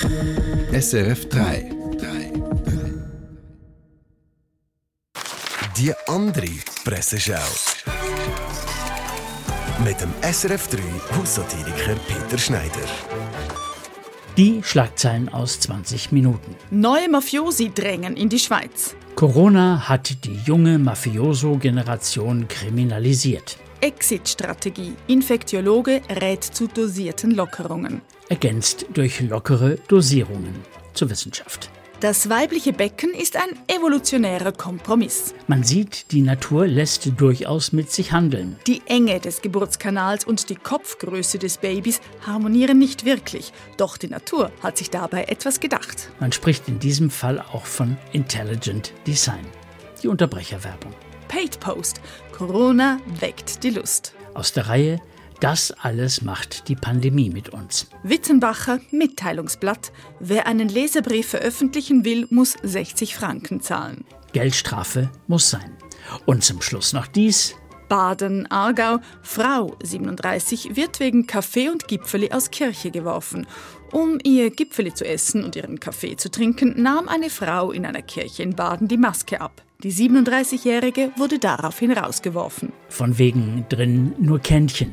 SRF 3. Die andere Presseschau. Mit dem SRF 3 Haussatiriker Peter Schneider. Die Schlagzeilen aus 20 Minuten. Neue Mafiosi drängen in die Schweiz. Corona hat die junge Mafioso-Generation kriminalisiert. Exit-Strategie. Infektiologe rät zu dosierten Lockerungen. Ergänzt durch lockere Dosierungen zur Wissenschaft. Das weibliche Becken ist ein evolutionärer Kompromiss. Man sieht, die Natur lässt durchaus mit sich handeln. Die Enge des Geburtskanals und die Kopfgröße des Babys harmonieren nicht wirklich. Doch die Natur hat sich dabei etwas gedacht. Man spricht in diesem Fall auch von Intelligent Design. Die Unterbrecherwerbung. Paid Post. Corona weckt die Lust. Aus der Reihe das alles macht die Pandemie mit uns. Wittenbacher Mitteilungsblatt. Wer einen Leserbrief veröffentlichen will, muss 60 Franken zahlen. Geldstrafe muss sein. Und zum Schluss noch dies. Baden, Aargau. Frau 37 wird wegen Kaffee und Gipfeli aus Kirche geworfen. Um ihr Gipfeli zu essen und ihren Kaffee zu trinken, nahm eine Frau in einer Kirche in Baden die Maske ab. Die 37-Jährige wurde daraufhin rausgeworfen. Von wegen drin nur Kännchen.